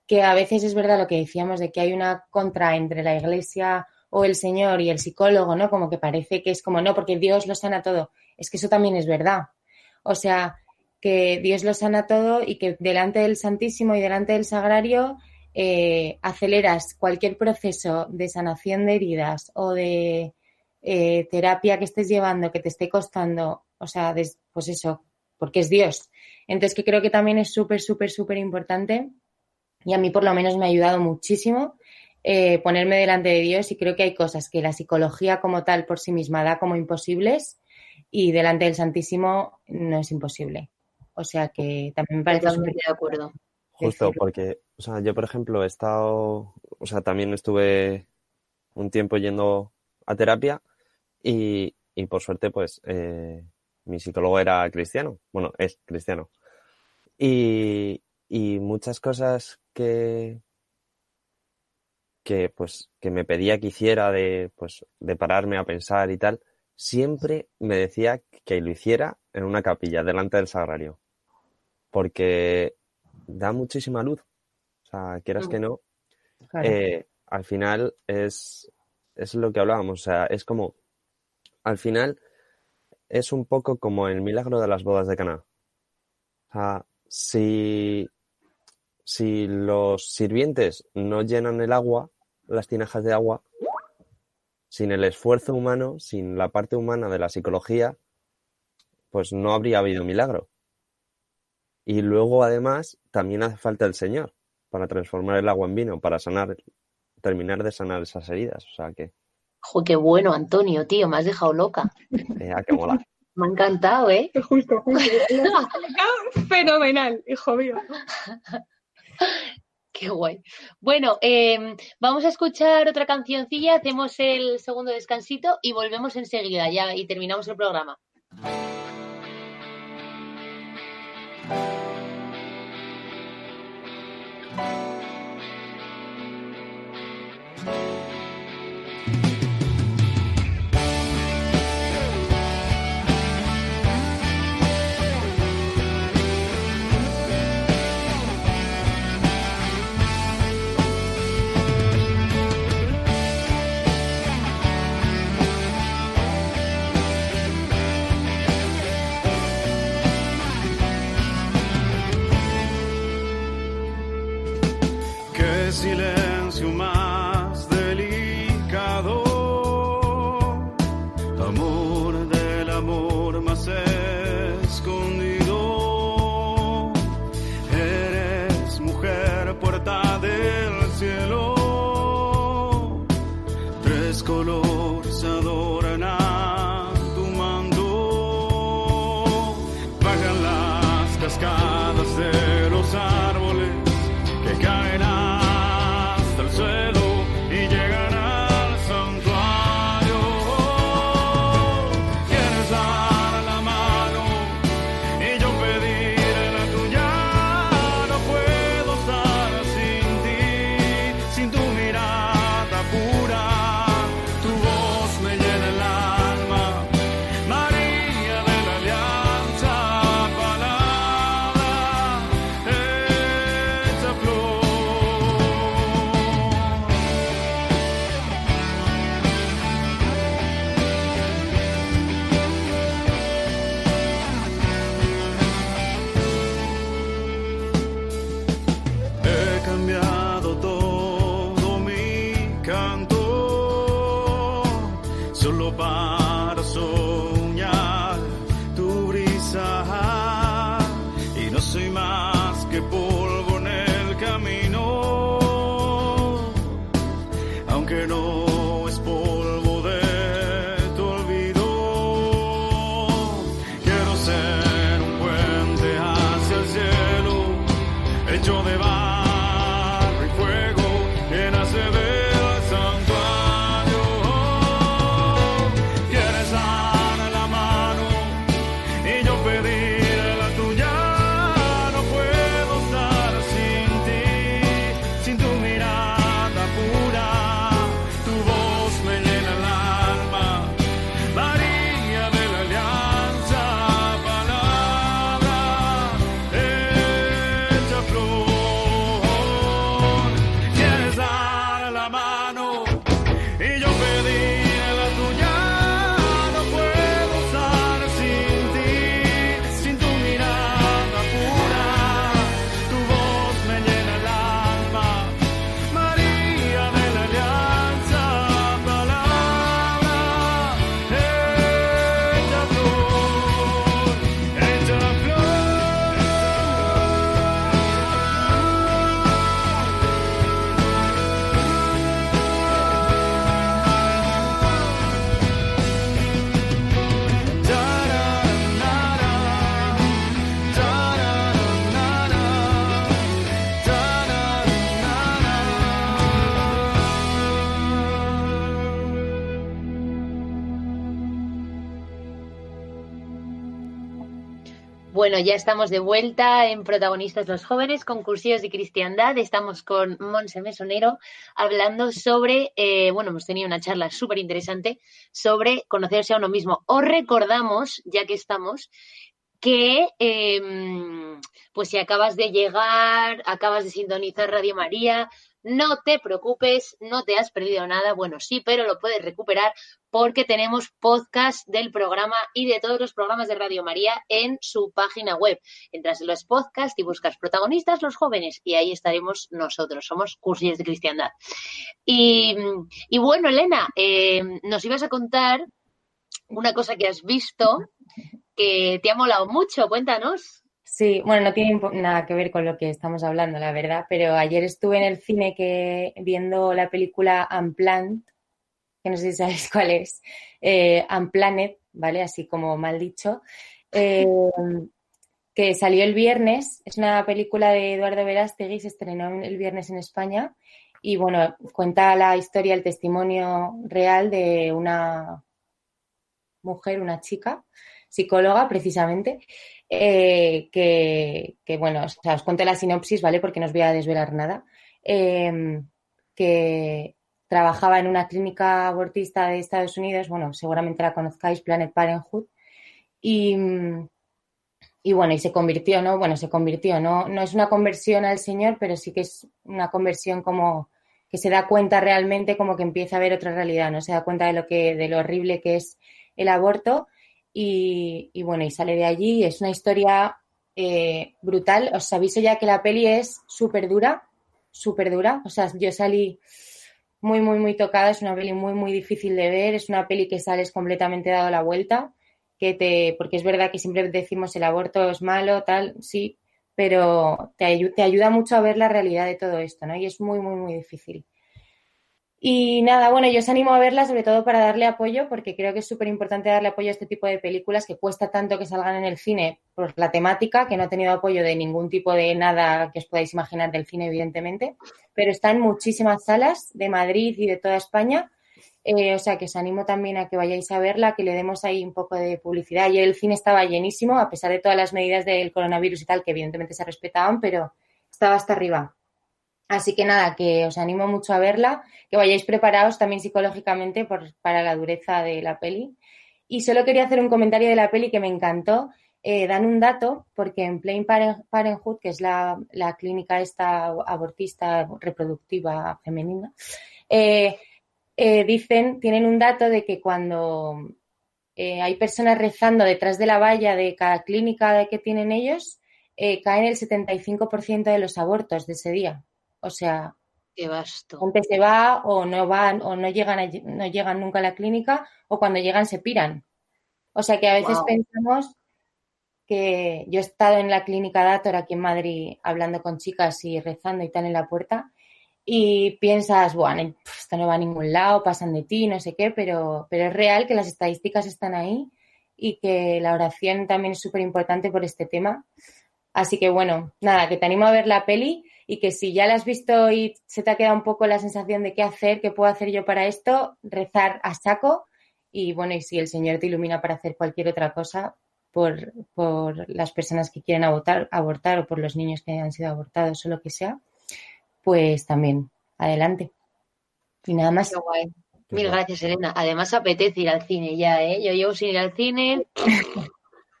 que a veces es verdad lo que decíamos de que hay una contra entre la iglesia o el Señor y el psicólogo, ¿no? Como que parece que es como, no, porque Dios lo sana todo. Es que eso también es verdad. O sea, que Dios lo sana todo y que delante del Santísimo y delante del Sagrario eh, aceleras cualquier proceso de sanación de heridas o de eh, terapia que estés llevando que te esté costando, o sea, pues eso, porque es Dios. Entonces, que creo que también es súper, súper, súper importante y a mí por lo menos me ha ayudado muchísimo eh, ponerme delante de Dios y creo que hay cosas que la psicología como tal por sí misma da como imposibles y delante del Santísimo no es imposible. O sea que también me parece Totalmente de acuerdo. Justo, porque, o sea, yo por ejemplo he estado, o sea, también estuve un tiempo yendo a terapia y, y por suerte pues eh, mi psicólogo era cristiano, bueno, es cristiano. Y, y muchas cosas que, que pues que me pedía que hiciera de pues de pararme a pensar y tal, siempre me decía que lo hiciera en una capilla delante del sagrario. Porque da muchísima luz. O sea, quieras que no, eh, al final es, es lo que hablábamos. O sea, es como, al final es un poco como el milagro de las bodas de Caná. O sea, si, si los sirvientes no llenan el agua, las tinajas de agua, sin el esfuerzo humano, sin la parte humana de la psicología, pues no habría habido milagro. Y luego, además, también hace falta el Señor para transformar el agua en vino, para sanar, terminar de sanar esas heridas. O sea que. Jo, qué bueno, Antonio, tío, me has dejado loca. Eh, qué mola. Me ha encantado, ¿eh? Justo, justo. Fenomenal, hijo mío. Qué guay. Bueno, eh, vamos a escuchar otra cancioncilla, hacemos el segundo descansito y volvemos enseguida ya y terminamos el programa. Qué Bueno, ya estamos de vuelta en Protagonistas los Jóvenes, concursillos de cristiandad. Estamos con Monse Mesonero hablando sobre, eh, bueno, hemos tenido una charla súper interesante sobre conocerse a uno mismo. Os recordamos, ya que estamos, que em, pues si acabas de llegar, acabas de sintonizar Radio María, no te preocupes, no te has perdido nada. Bueno, sí, pero lo puedes recuperar porque tenemos podcast del programa y de todos los programas de Radio María en su página web. Entras en los podcasts y buscas protagonistas los jóvenes y ahí estaremos nosotros. Somos cursillos de cristiandad. Y, bueno, Elena, eh, nos ibas a contar una cosa que has visto que te ha molado mucho. Cuéntanos. Sí, bueno, no tiene nada que ver con lo que estamos hablando, la verdad, pero ayer estuve en el cine que, viendo la película Unplanned, que no sé si sabéis cuál es, eh, ¿vale? Así como mal dicho, eh, que salió el viernes, es una película de Eduardo Verástegui, se estrenó el viernes en España y bueno, cuenta la historia, el testimonio real de una mujer, una chica, psicóloga precisamente, eh, que, bueno, os cuento la sinopsis, ¿vale? Porque no os voy a desvelar nada. Em, que trabajaba en una clínica abortista de Estados Unidos, bueno, seguramente la conozcáis, Planet Parenthood, y, y bueno, y se convirtió, ¿no? Bueno, se convirtió, ¿no? No es una conversión al Señor, pero sí que es una conversión como que se da cuenta realmente como que empieza a ver otra realidad, ¿no? Se da cuenta de lo que, de lo horrible que es el aborto y, bueno, y sale de allí. Es una historia eh, brutal. Os aviso ya que la peli es súper dura, súper dura. O sea, yo salí muy, muy, muy tocada. Es una peli muy, muy difícil de ver. Es una peli que sales completamente dado la vuelta. Que te, porque es verdad que siempre decimos el aborto es malo, tal, sí, pero te, te ayuda mucho a ver la realidad de todo esto, ¿no? Y es muy, muy, muy difícil. Y nada, bueno, yo os animo a verla sobre todo para darle apoyo, porque creo que es súper importante darle apoyo a este tipo de películas que cuesta tanto que salgan en el cine por la temática, que no ha tenido apoyo de ningún tipo de nada que os podáis imaginar del cine, evidentemente, pero está en muchísimas salas de Madrid y de toda España. Eh, o sea que os animo también a que vayáis a verla, que le demos ahí un poco de publicidad. Ayer el cine estaba llenísimo, a pesar de todas las medidas del coronavirus y tal, que evidentemente se respetaban, pero estaba hasta arriba. Así que nada, que os animo mucho a verla, que vayáis preparados también psicológicamente para la dureza de la peli. Y solo quería hacer un comentario de la peli que me encantó. Eh, dan un dato, porque en Plain Parenthood, que es la, clínica esta abortista reproductiva femenina, eh, eh, dicen, tienen un dato de que cuando hay personas rezando detrás de la valla de cada clínica que tienen ellos, caen el 75% de los abortos de ese día. O sea, Qué vasto. Gente se va o no van o no llegan, no llegan nunca a la clínica o cuando llegan se piran. O sea que a veces pensamos que yo he estado en la clínica Dator aquí en Madrid hablando con chicas y rezando y tal en la puerta y piensas, bueno, esto no va a ningún lado, pasan de ti, no sé qué, pero, pero es real que las estadísticas están ahí y que la oración también es súper importante por este tema. Así que bueno, nada, que te animo a ver la peli y que si ya la has visto y se te ha quedado un poco la sensación de qué hacer, qué puedo hacer yo para esto, rezar a saco y bueno, y si el Señor te ilumina para hacer cualquier otra cosa por, por las personas que quieren abortar, abortar o por los niños que han sido abortados o lo que sea, pues también adelante. Y nada más. Mil gracias, Elena. Además apetece ir al cine ya, ¿eh? Yo llevo sin ir al cine.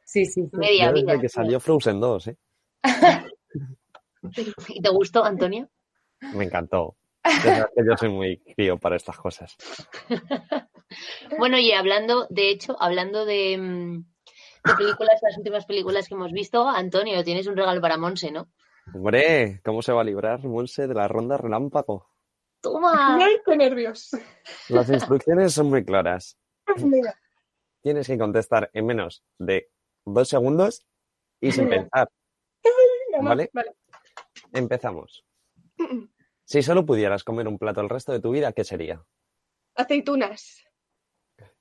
sí, sí, sí. Media vida. que salió Frozen 2, ¿eh? ¿Y te gustó, Antonio? Me encantó. Yo soy muy crío para estas cosas. bueno, y hablando, de hecho, hablando de, mm, de, películas, las últimas películas que hemos visto, Antonio, tienes un regalo para Monse, ¿no? Hombre, ¿cómo se va a librar Monse de la ronda relámpago? ¡Toma! ¡Qué nervios! Las instrucciones son muy claras. Tienes que contestar en menos de dos segundos y sin pensar. ¿Vale? vale. Empezamos. Si solo pudieras comer un plato el resto de tu vida, ¿qué sería? Aceitunas.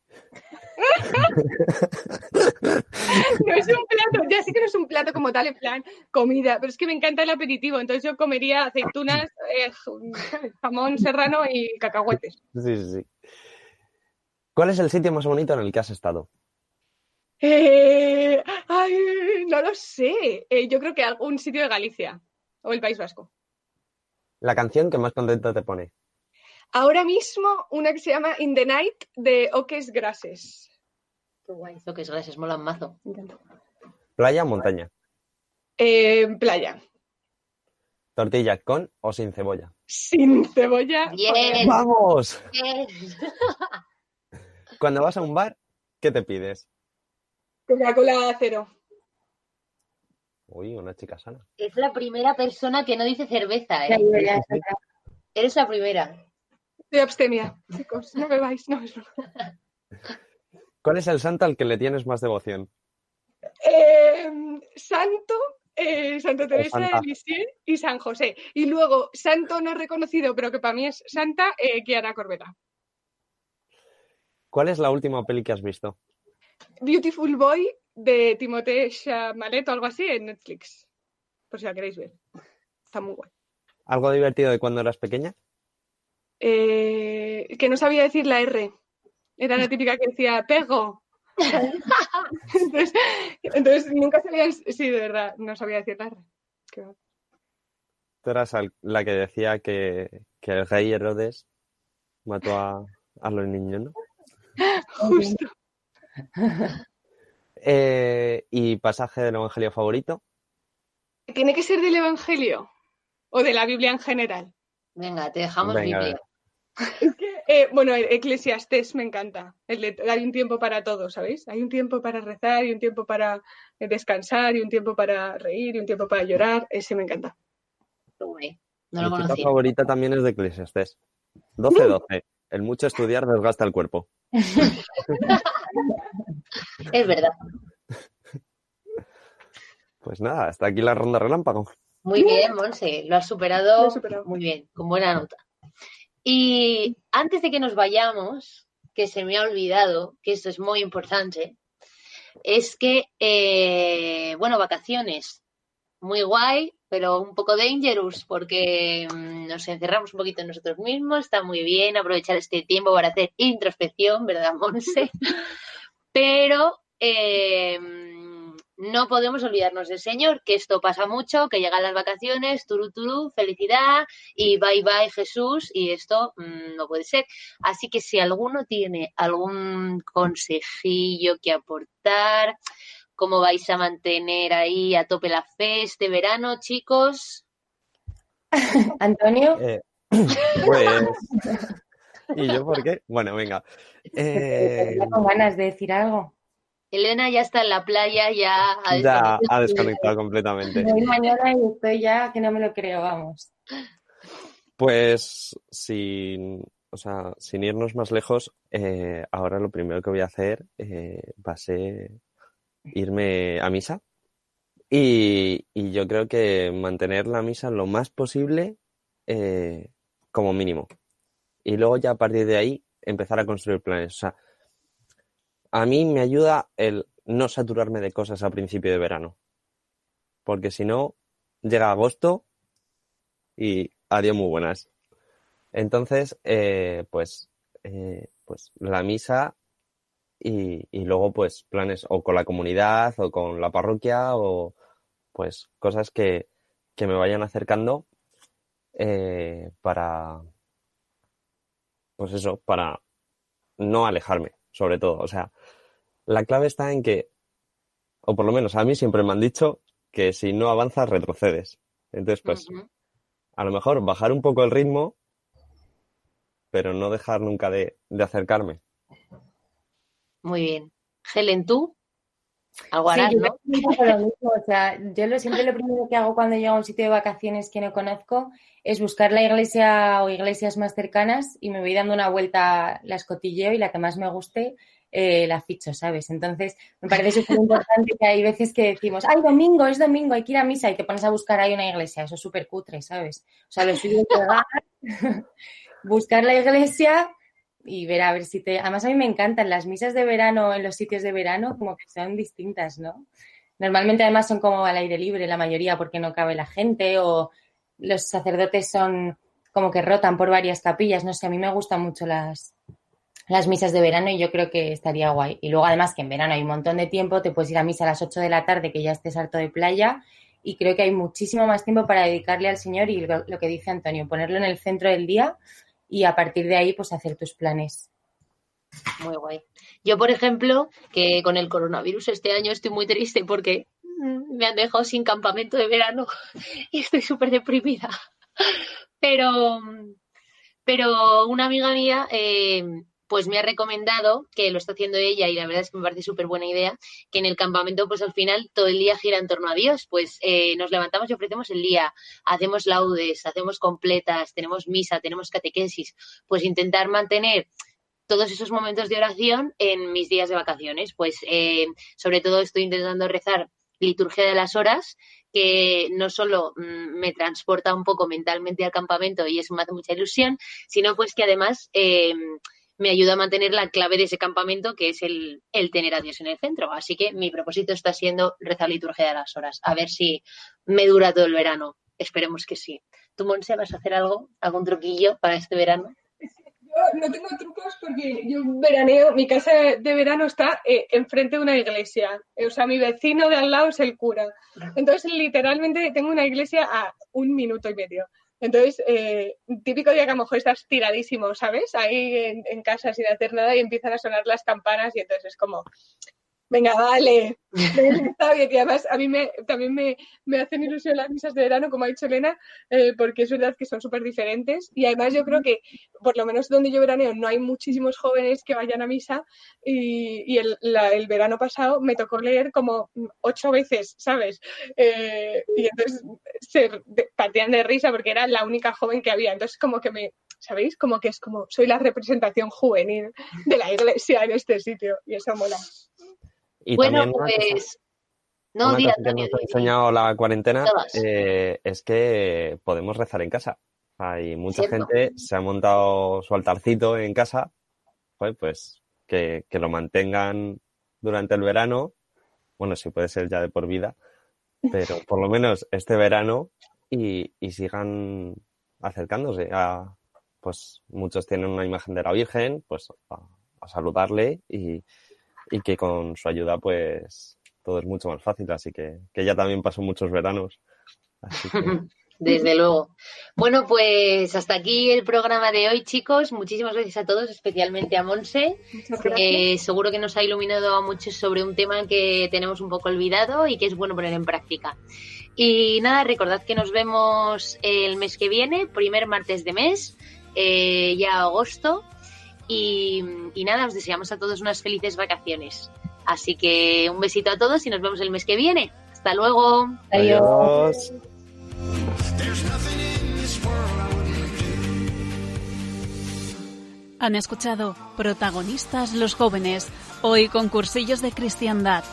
no es un plato, ya sé que no es un plato como tal, en plan comida, pero es que me encanta el aperitivo, entonces yo comería aceitunas, eh, jamón serrano y cacahuetes. Sí, sí, sí. ¿Cuál es el sitio más bonito en el que has estado? Eh, ay, no lo sé. Eh, yo creo que algún sitio de Galicia o el País Vasco. La canción que más contento te pone. Ahora mismo una que se llama In the Night de Oques Grases. Qué guay, esto que es gracias, molan mazo. Playa o montaña. Eh, playa. Tortilla con o sin cebolla. Sin cebolla. Bien, ¡Vamos! bien. Cuando vas a un bar, ¿qué te pides? Coca-Cola cero. Uy, una chica sana. Es la primera persona que no dice cerveza, ¿eh? ya, ya, ya. Eres la primera. De abstemia. Chicos, no bebáis. No, es. ¿Cuál es el santo al que le tienes más devoción? Eh, santo, eh, Santa Teresa de. Lisieux y San José. Y luego, santo no reconocido, pero que para mí es santa, eh, Kiara Corbeta. ¿Cuál es la última peli que has visto? Beautiful Boy de Timothée Chalamet o algo así en Netflix. Por si la queréis ver. Está muy guay. ¿Algo divertido de cuando eras pequeña? Eh, que no sabía decir la R. Era la típica que decía pego. entonces, entonces nunca sabía. Sí, de verdad, no sabía decir la R. Qué. Tú eras la que decía que, que el rey Herodes mató a, a los niños, ¿no? Justo. Eh, ¿Y pasaje del Evangelio favorito? ¿Tiene que ser del Evangelio? ¿O de la Biblia en general? Venga, te dejamos Venga, Biblia. Es que, eh, bueno, Eclesiastés me encanta. El de- hay un tiempo para todo, ¿sabéis? Hay un tiempo para rezar y un tiempo para eh, descansar y un tiempo para reír y un tiempo para llorar. Ese me encanta. Guay. No lo Mi favorita también es de Eclesiastés. 12-12. El mucho estudiar desgasta el cuerpo. Es verdad. Pues nada, hasta aquí la ronda relámpago. Muy bien, Monse. Lo has superado, Lo he superado. muy bien, con buena nota. Y antes de que nos vayamos, que se me ha olvidado, que esto es muy importante, es que, eh, bueno, vacaciones, muy guay, pero un poco dangerous porque mm, nos encerramos un poquito en nosotros mismos, está muy bien aprovechar este tiempo para hacer introspección, ¿verdad, Monse? Pero eh, no podemos olvidarnos del Señor, que esto pasa mucho, que llegan las vacaciones, turú, turú, felicidad y bye bye Jesús, y esto mm, no puede ser. Así que si alguno tiene algún consejillo que aportar, cómo vais a mantener ahí a tope la fe este verano, chicos. Antonio, Eh, pues. ¿Y yo por qué? Bueno, venga. Eh, ya con ganas de decir algo. Elena ya está en la playa, ya ha ya desconectado. ha desconectado completamente. Me voy mañana y estoy ya que no me lo creo, vamos. Pues sin, o sea, sin irnos más lejos, eh, ahora lo primero que voy a hacer eh, va a ser irme a misa. Y, yo creo que mantener la misa lo más posible eh, como mínimo. Y luego ya a partir de ahí empezar a construir planes. O sea, a mí me ayuda el no saturarme de cosas a principio de verano. Porque si no, llega agosto y adiós muy buenas. Entonces, eh, pues, eh, pues la misa y, y luego pues planes o con la comunidad o con la parroquia o pues cosas que, que me vayan acercando eh, para, pues eso, para no alejarme, sobre todo. O sea, la clave está en que, o por lo menos a mí siempre me han dicho que si no avanzas retrocedes. Entonces, pues, a lo mejor bajar un poco el ritmo, pero no dejar nunca de, de acercarme. Muy bien. Helen, ¿tú? Algo Sí, yo ¿no? un poco lo mismo, o sea, yo lo, siempre lo primero que hago cuando llego a un sitio de vacaciones que no conozco es buscar la iglesia o iglesias más cercanas y me voy dando una vuelta, la escotilleo y la que más me guste eh, la ficho, ¿sabes? Entonces, me parece súper importante que hay veces que decimos, ay, domingo, es domingo, hay que ir a misa y te pones a buscar ahí una iglesia, eso es súper cutre, ¿sabes? O sea, lo suyo es buscar la iglesia y ver a ver si te... Además, a mí me encantan las misas de verano en los sitios de verano, como que son distintas, ¿no? Normalmente, además, son como al aire libre la mayoría porque no cabe la gente o los sacerdotes son como que rotan por varias capillas. No sé, a mí me gustan mucho las, las misas de verano y yo creo que estaría guay. Y luego además que en verano hay un montón de tiempo, te puedes ir a misa a las 8 de la tarde que ya estés harto de playa y creo que hay muchísimo más tiempo para dedicarle al Señor y lo, lo que dice Antonio, ponerlo en el centro del día y a partir de ahí pues hacer tus planes. Muy guay. Yo, por ejemplo, que con el coronavirus este año estoy muy triste porque mm, me han dejado sin campamento de verano y estoy súper deprimida. Pero, pero una amiga mía eh, pues me ha recomendado, que lo está haciendo ella y la verdad es que me parece súper buena idea, que en el campamento pues al final todo el día gira en torno a Dios, pues eh, nos levantamos y ofrecemos el día, hacemos laudes, hacemos completas, tenemos misa, tenemos catequesis, pues intentar mantener todos esos momentos de oración en mis días de vacaciones, pues eh, sobre todo estoy intentando rezar liturgia de las horas, que no solo mm, me transporta un poco mentalmente al campamento y eso me hace mucha ilusión, sino pues que además eh, me ayuda a mantener la clave de ese campamento, que es el, el, tener a Dios en el centro. Así que mi propósito está siendo rezar liturgia de las horas. A ver si me dura todo el verano. Esperemos que sí. ¿Tú, Monse, vas a hacer algo, algún truquillo para este verano? Yo no tengo trucos porque yo veraneo, mi casa de verano está eh, enfrente de una iglesia. O sea, mi vecino de al lado es el cura. Entonces, literalmente tengo una iglesia a un minuto y medio. Entonces, eh, típico día que a lo mejor estás tiradísimo, ¿sabes? Ahí en, en, casa sin hacer nada y empiezan a sonar las campanas y entonces es como, venga, vale, está bien. Y además a mí me, también me, me, hacen ilusión las misas de verano, como ha dicho Elena, eh, porque es verdad que son súper diferentes. Y además yo creo que, por lo menos donde yo veraneo, no hay muchísimos jóvenes que vayan a misa. Y, y el, la, el, verano pasado me tocó leer como ocho veces, ¿sabes? Eh, y entonces se partían de risa porque era la única joven que había. Entonces como que me, ¿sabéis? Como que es como, soy la representación juvenil de la iglesia en este sitio. Y eso mola. Y bueno, pues. no, una diga, cosa que nos ha enseñado la cuarentena eh, es que podemos rezar en casa. Hay mucha Cierto. gente se ha montado su altarcito en casa, pues que, que lo mantengan durante el verano. Bueno, si puede ser ya de por vida, pero por lo menos este verano y, y sigan acercándose a, pues muchos tienen una imagen de la Virgen, pues a, a saludarle y, y que con su ayuda pues todo es mucho más fácil, así que, que ella también pasó muchos veranos. Así que, Desde luego. Bueno, pues hasta aquí el programa de hoy, chicos. Muchísimas gracias a todos, especialmente a Monse. Muchas gracias. Eh, seguro que nos ha iluminado a muchos sobre un tema que tenemos un poco olvidado y que es bueno poner en práctica. Y nada, recordad que nos vemos el mes que viene, primer martes de mes, eh, ya agosto. Y, y nada, os deseamos a todos unas felices vacaciones. Así que un besito a todos y nos vemos el mes que viene. Hasta luego. Adiós. Han escuchado Protagonistas los jóvenes, hoy con cursillos de cristiandad.